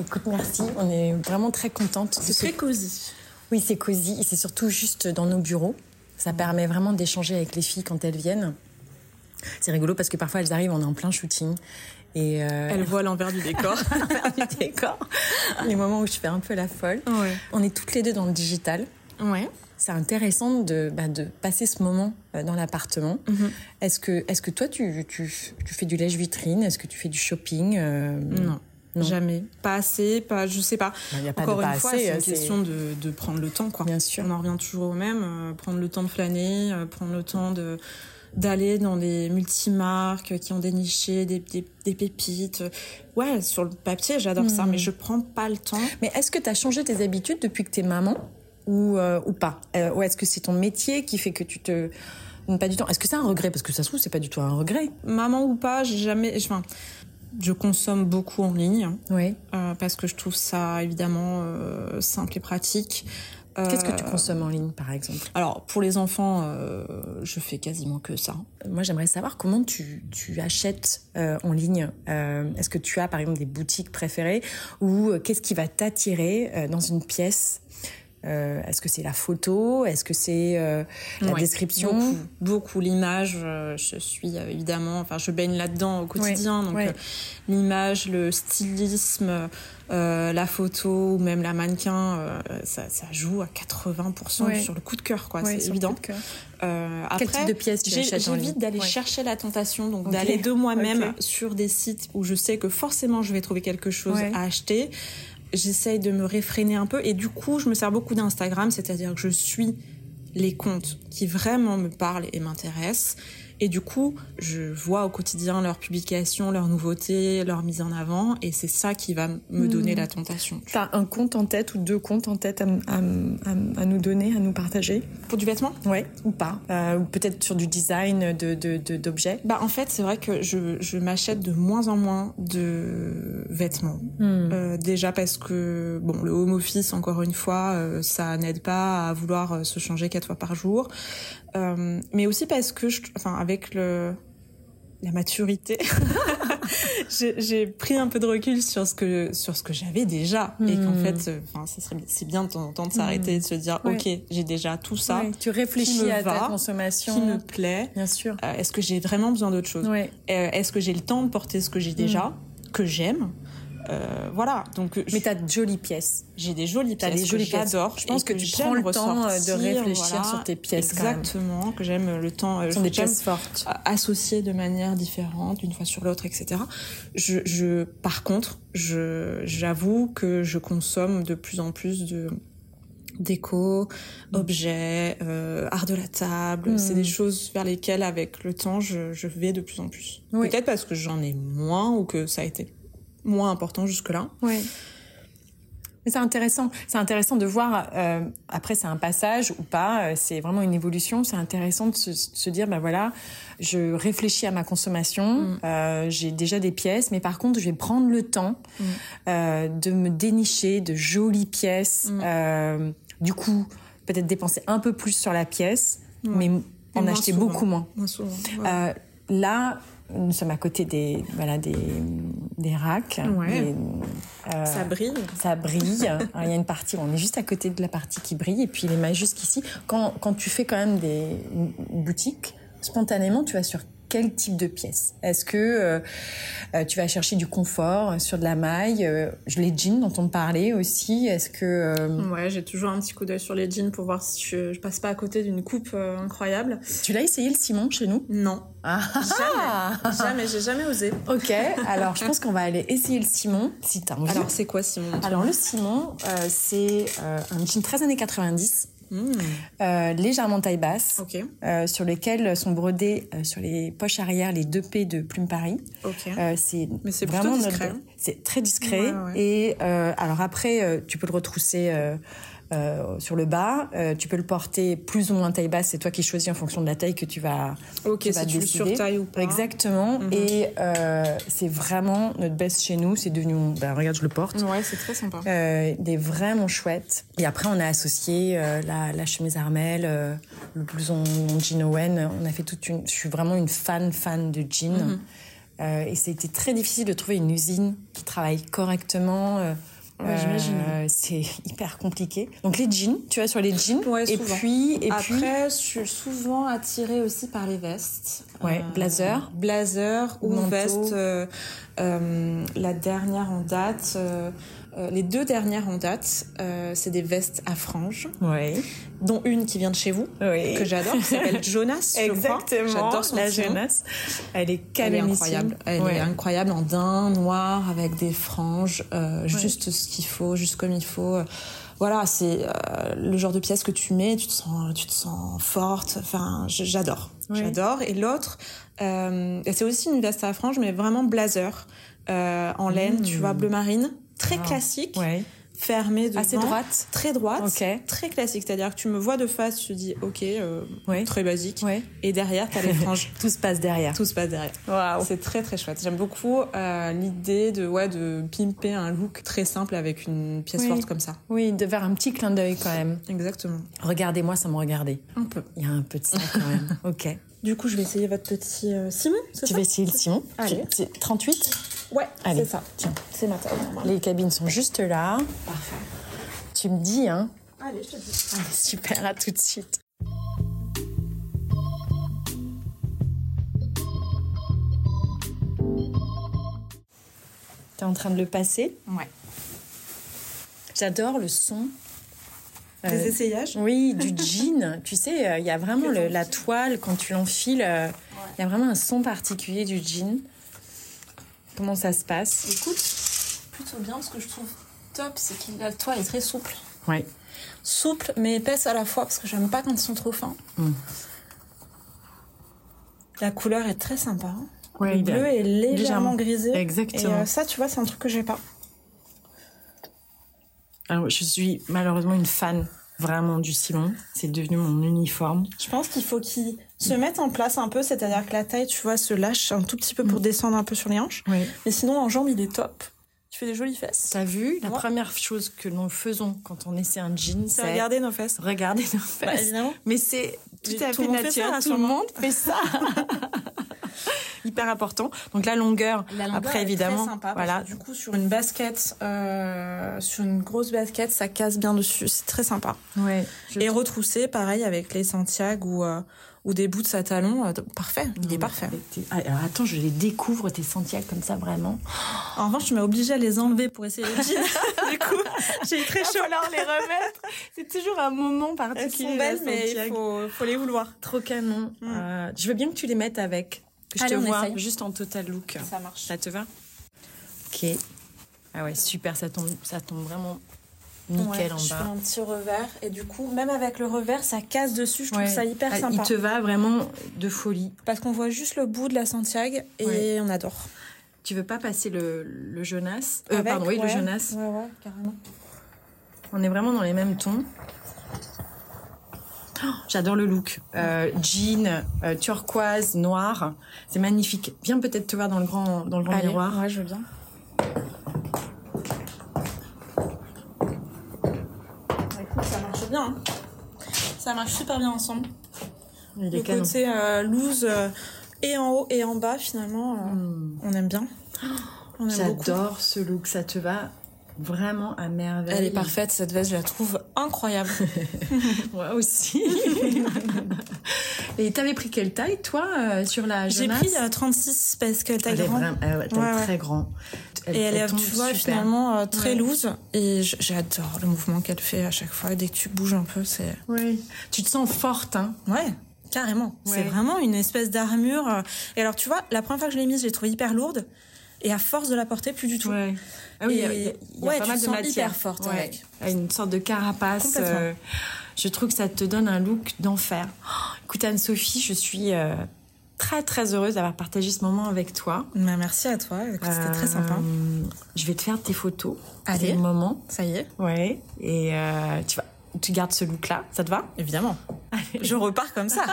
Écoute, merci. On est vraiment très contente. C'est très cosy. Oui, c'est cosy. Et c'est surtout juste dans nos bureaux. Ça permet vraiment d'échanger avec les filles quand elles viennent. C'est rigolo parce que parfois elles arrivent, on est en plein shooting. Et euh... Elles voient l'envers du décor. [LAUGHS] l'envers du décor. Les moments où je fais un peu la folle. On est toutes les deux dans le digital. Ouais c'est intéressant de, bah, de passer ce moment euh, dans l'appartement. Mhm. Est-ce que, est que toi, tu, tu, tu fais du lèche-vitrine? Est-ce que tu fais du shopping euh, non. Jamais. Pas assez, pas, je sais pas. Bah, a pas Encore une fois, c'est une question de, de, prendre le temps, quoi. Bien sûr. On en revient toujours au même. Euh, prendre le temps de flâner, prendre le temps de d'aller dans des multimarques qui ont déniché des, des, des pépites. Ouais, sur le papier, j'adore ça, mhm. mais je prends pas le temps. Mais est-ce que tu as changé tes habitudes depuis que tu es maman? Ou, euh, ou pas euh, Ou est-ce que c'est ton métier qui fait que tu te pas du temps Est-ce que c'est un regret? Parce que ça se trouve, c'est pas du tout un regret. Maman ou pas, j'ai jamais. Enfin, je consomme beaucoup en ligne. Oui. Euh, parce que je trouve ça évidemment simple et pratique. Qu'est-ce que tu consommes en ligne, par exemple? Alors, pour les enfants, je fais quasiment que ça. Moi, j'aimerais savoir comment tu, tu achètes en ligne. Est-ce que tu as, par exemple, des boutiques préférées ou qu'est-ce qui va t'attirer dans une pièce euh, Est-ce que c'est la photo? Est-ce que c'est euh, la description? Beaucoup, beaucoup. l'image. Euh, je suis évidemment, enfin, je baigne là-dedans au quotidien. donc l'image, le stylisme, la photo ou même la mannequin, ça, ça, joue à 80% sur le coup de cœur, quoi. c'est évident. après, Quel type de achètes J'évite d'aller chercher la tentation, donc d'aller de moi-même sur des sites où je sais que forcément je vais trouver quelque chose à acheter j'essaye de me réfréner un peu. Et du coup je me sers beaucoup d'Instagram, c'est-à-dire que je suis les comptes qui vraiment me parlent et m'intéressent et du coup, je vois au quotidien leurs publications, leurs nouveautés, leurs mises en avant, et c'est ça qui va me donner hmm. la tentation. T'as un compte en tête ou deux comptes en tête à, à, nous donner, à nous partager? Pour du vêtement? Ouais, ou pas euh, Ou peut-être sur du design d'objets de, de, Bah en fait, c'est vrai que je, je m'achète de moins en moins de vêtements. Hmm. Euh, déjà parce que, bon, le home office, encore une fois, euh, ça n'aide pas à vouloir se changer quatre fois par jour. Mais aussi parce que, je, enfin, avec le la maturité, [LAUGHS] j'ai pris un peu de recul sur ce que sur ce que j'avais déjà et qu'en hmm. fait, euh, enfin, c'est bien de temps en temps de s'arrêter et de se dire, ok, j'ai déjà tout ça. Tu réfléchis à ta consommation, qui me plaît. Bien sûr. Euh, Est-ce que j'ai vraiment besoin d'autre chose? Est-ce que j'ai le temps de porter ce que j'ai déjà, hmm. que j'aime? Euh, voilà. Donc, mais t'as de jolies pièces. J'ai des jolies pièces. des jolies j'adore. Je pense que, tu prends le temps euh, de réfléchir sur tes pièces. Exactement. Que j'aime le temps. Ce sont des pièces fortes. Associées de manière différente, d'une fois sur l'autre, etc. Je, je, par contre, je, j'avoue que je consomme de plus en plus de déco, mm. objets, euh, art de la table. Mm. C'est des choses vers lesquelles, avec le temps, je, je vais de plus en plus. Peut-être parce que j'en ai moins ou que ça a été moins important jusque-là. Oui. C'est intéressant. C'est intéressant de voir. Euh, après, c'est un passage ou pas. Euh, c'est vraiment une évolution. C'est intéressant de se, se, dire, ben voilà, je réfléchis à ma consommation. Mm. Euh, J'ai déjà des pièces, mais par contre, je vais prendre le temps mm. euh, de me dénicher de jolies pièces. Mm. Du coup, peut-être dépenser un peu plus sur la pièce, mais en acheter beaucoup moins. moins souvent, là, nous sommes à côté des voilà des, des racks. Ouais. Euh, ça brille. Ça brille. [LAUGHS] il y a une partie, on est juste à côté de la partie qui brille, et puis les mailles jusqu'ici. Quand, quand tu fais quand même des boutiques, spontanément, tu vas sur quel type de pièce? Est-ce que euh, euh, tu vas chercher du confort sur de la maille euh, Les jeans dont on parlait aussi, est-ce que... Ouais, j'ai toujours un petit coup d'œil sur les jeans pour voir si je, je passe pas à côté d'une coupe incroyable. Tu l'as essayé le Simon chez nous? Non. Ah. Jamais, jamais, j'ai jamais osé. Ok, alors je pense qu'on va aller essayer le Simon, si t'as envie. Alors c'est quoi Simon Alors le Simon, c'est un jean très années 90 mmh. légèrement taille basse, okay. sur lesquels sont brodés sur les poches arrière les deux P de Plume Paris. c'est vraiment discret. C'est très discret. Et alors après, tu peux le retrousser euh, sur le bas. Euh, tu peux le porter plus ou moins taille basse. C'est toi qui choisis en fonction de la taille que tu vas. Ok, tu vas si tu ou pas. Exactement. Mhm. Et euh, c'est vraiment notre best chez nous. C'est devenu. Ben, regarde, je le porte. Ouais, c'est très sympa. Il est vraiment chouette. Et après, on a associé la, la, chemise Armel, le blouson jean Owen. On a fait toute une. Je suis vraiment une fan fan de jean. Mhm. et c'était très difficile de trouver une usine qui travaille correctement Ouais. Euh, c'est [LAUGHS] hyper compliqué. Donc les jeans, tu vois, sur les jeans. Ouais, et souvent. puis, et Après, puis... je suis souvent attirée aussi par les vestes. Ouais, euh, blazer. Blazer ou Manteau. veste. Euh, euh, la dernière en date, euh, les deux dernières en date, c'est des vestes à franges. Ouais. Dont une qui vient de chez vous, oui. que j'adore, qui s'appelle [LAUGHS] Jonas. Exactement. J'adore son la. Jonas. Elle est Elle est incroyable. Elle ouais. est incroyable en daim noir avec des franges, euh, ouais. juste ce qu'il faut, juste comme il faut. Voilà, c'est euh, le genre de pièce que tu mets, tu te sens, tu te sens forte. Enfin, j'adore, oui. j'adore. Et l'autre, euh, c'est aussi une veste à franges, mais vraiment blazer euh, en laine, mmh. tu vois, bleu marine, très classique. Ouais fermée devant, assez droite, très droite, okay. très classique. C'est-à-dire que tu me vois de face, tu dis ok, euh, ouais. très basique, ouais. et derrière t'as les franges. [LAUGHS] Tout se passe derrière. Tout se passe derrière. Wow. C'est très très chouette. J'aime beaucoup euh, l'idée de ouais de pimper un look très simple avec une pièce oui. forte comme ça. Oui, de faire un petit clin d'œil quand même. Exactement. Regardez-moi sans me regarder. Un peu. Il y a un peu de ça quand même. [LAUGHS] ok. Du coup, je vais essayer votre petit euh, Simon. Tu ça vas essayer le Simon. Allez. Tu, 38 Ouais, c'est ça. Tiens. C'est ma taille. Les cabines sont juste là. Parfait. Tu me dis, hein Allez, je te dis. Allez, super, à tout de suite. T'es en train de le passer? Ouais. J'adore le son. Des euh, essayages? Oui, du [LAUGHS] jean. tu sais, il euh, y a vraiment le, la toile, quand tu l'enfiles, il euh, ouais. y a vraiment un son particulier du jean. Comment ça se passe Écoute, plutôt bien, ce que je trouve top, c'est que la toile est très souple. Ouais. Souple, mais épaisse à la fois, parce que j'aime pas quand ils sont trop fins. Mm. La couleur est très sympa. Ouais, le bleu est légèrement, légèrement. grisé. Exactement. Et euh, ça, tu vois, c'est un truc que j'ai pas. Alors, je suis malheureusement une fan vraiment du Simon. C'est devenu mon uniforme. Je pense qu'il faut qu'il se mette en place un peu, c'est-à-dire que la taille, tu vois, se lâche un tout petit peu pour mmh. descendre un peu sur les hanches. Oui. Mais sinon, en jambes, il est top. Tu fais des jolies fesses. T'as vu La Ouais. première chose que nous faisons quand on essaie un jean, C'est regarder nos fesses. regarder nos fesses. Bah, évidemment. Mais c'est tout à fait naturel. tout le monde fait ça. [LAUGHS] Hyper important. Donc la longueur, La longueur après est évidemment, très sympa voilà. du coup sur une basket, euh, sur une grosse basket, ça casse bien dessus. C'est très sympa. Ouais. Et retroussé, pareil avec les Santiago ou euh, ou des bouts à talons, euh, parfait. Il est parfait. Ah, alors attends, je les découvre tes Santiago comme ça vraiment. En revanche, tu m'as obligée à les enlever pour essayer les [LAUGHS] jeans. du coup, j'ai eu très chaud. falloir les remettre. C'est toujours un moment Elles particulier. sont belles, la mais il faut, faut les vouloir. Trop canon. Mm. Euh, je veux bien que tu les mettes avec. Que je Allez, te vois essaye. juste en total look. Ça marche. Ça te va? Ok. Ah ouais, super, ça tombe, ça tombe vraiment nickel Ouais, en je fais bas. un petit revers et du coup, même avec le revers, ça casse dessus. Je trouve Ouais. ça hyper Ah, sympa. Il te va vraiment de folie. Parce qu'on voit juste le bout de la Santiago et Ouais. on adore. Tu veux pas passer le, le Jonas? Euh, Pardon, oui, le. Jonas. Ouais, ouais, carrément. On est vraiment dans les mêmes tons. Oh, J'adore le look. Euh, jean, euh, turquoise, noir. C'est magnifique. Viens peut-être te voir dans le grand, dans le grand Allez, miroir. Ouais, je veux bien. Bien. hein. Ça marche super bien ensemble. Il Le canon. côté euh, loose euh, et en haut et en bas, finalement, euh, Hmm. on aime bien. [GASPS] J'adore ce look. Ça te va? Vraiment à merveille. Elle est parfaite, cette veste, je la trouve incroyable. [LAUGHS] Moi aussi. [LAUGHS] Et t'avais pris quelle taille, toi, euh, sur la J'ai pris euh, 36 parce qu'elle taille Elle est vraiment- ouais, taille Ouais, très grand. Et elle est, tu vois, super. finalement euh, très Ouais. loose. Et j'adore le mouvement qu'elle fait à chaque fois. Dès que tu bouges un peu, c'est. Oui. Tu te sens forte, hein Ouais, carrément. C'est vraiment une espèce d'armure. Et alors, tu vois, la première fois que je l'ai mise, je l'ai trouvée hyper lourde. Et à force de la porter, plus du tout. Ouais. Ah oui, il y a, y a- y a ouais, pas tu mal de sens matière. hyper forte Ouais. avec. Il y a Une sorte de carapace. Euh, Je trouve que ça te donne un look d'enfer. Oh, écoute Anne-Sophie, je suis euh, très très heureuse d'avoir partagé ce moment avec toi. Bah, merci à toi, c'était très sympa. Euh, je vais te faire tes photos. Allez, le moment. Ça y est. Ouais. Et euh, tu vas tu gardes ce look-là, ça te va Évidemment. Je repars comme ça,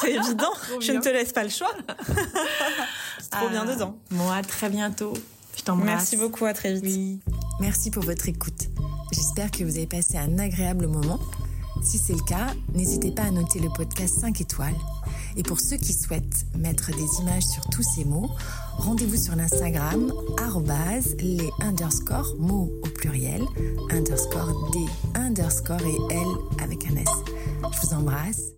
c'est [LAUGHS] évident. Je ne te laisse pas le choix. [LAUGHS] c'est trop bien dedans. Moi, à très bientôt. Je t'embrasse. Merci beaucoup, à très vite. Merci pour votre écoute. J'espère que vous avez passé un agréable moment. Si c'est le cas, n'hésitez pas à noter le podcast 5 étoiles. Et pour ceux qui souhaitent mettre des images sur tous ces mots, rendez-vous sur l'Instagram les underscore mots au pluriel, underscore d underscore et l avec un s. Je vous embrasse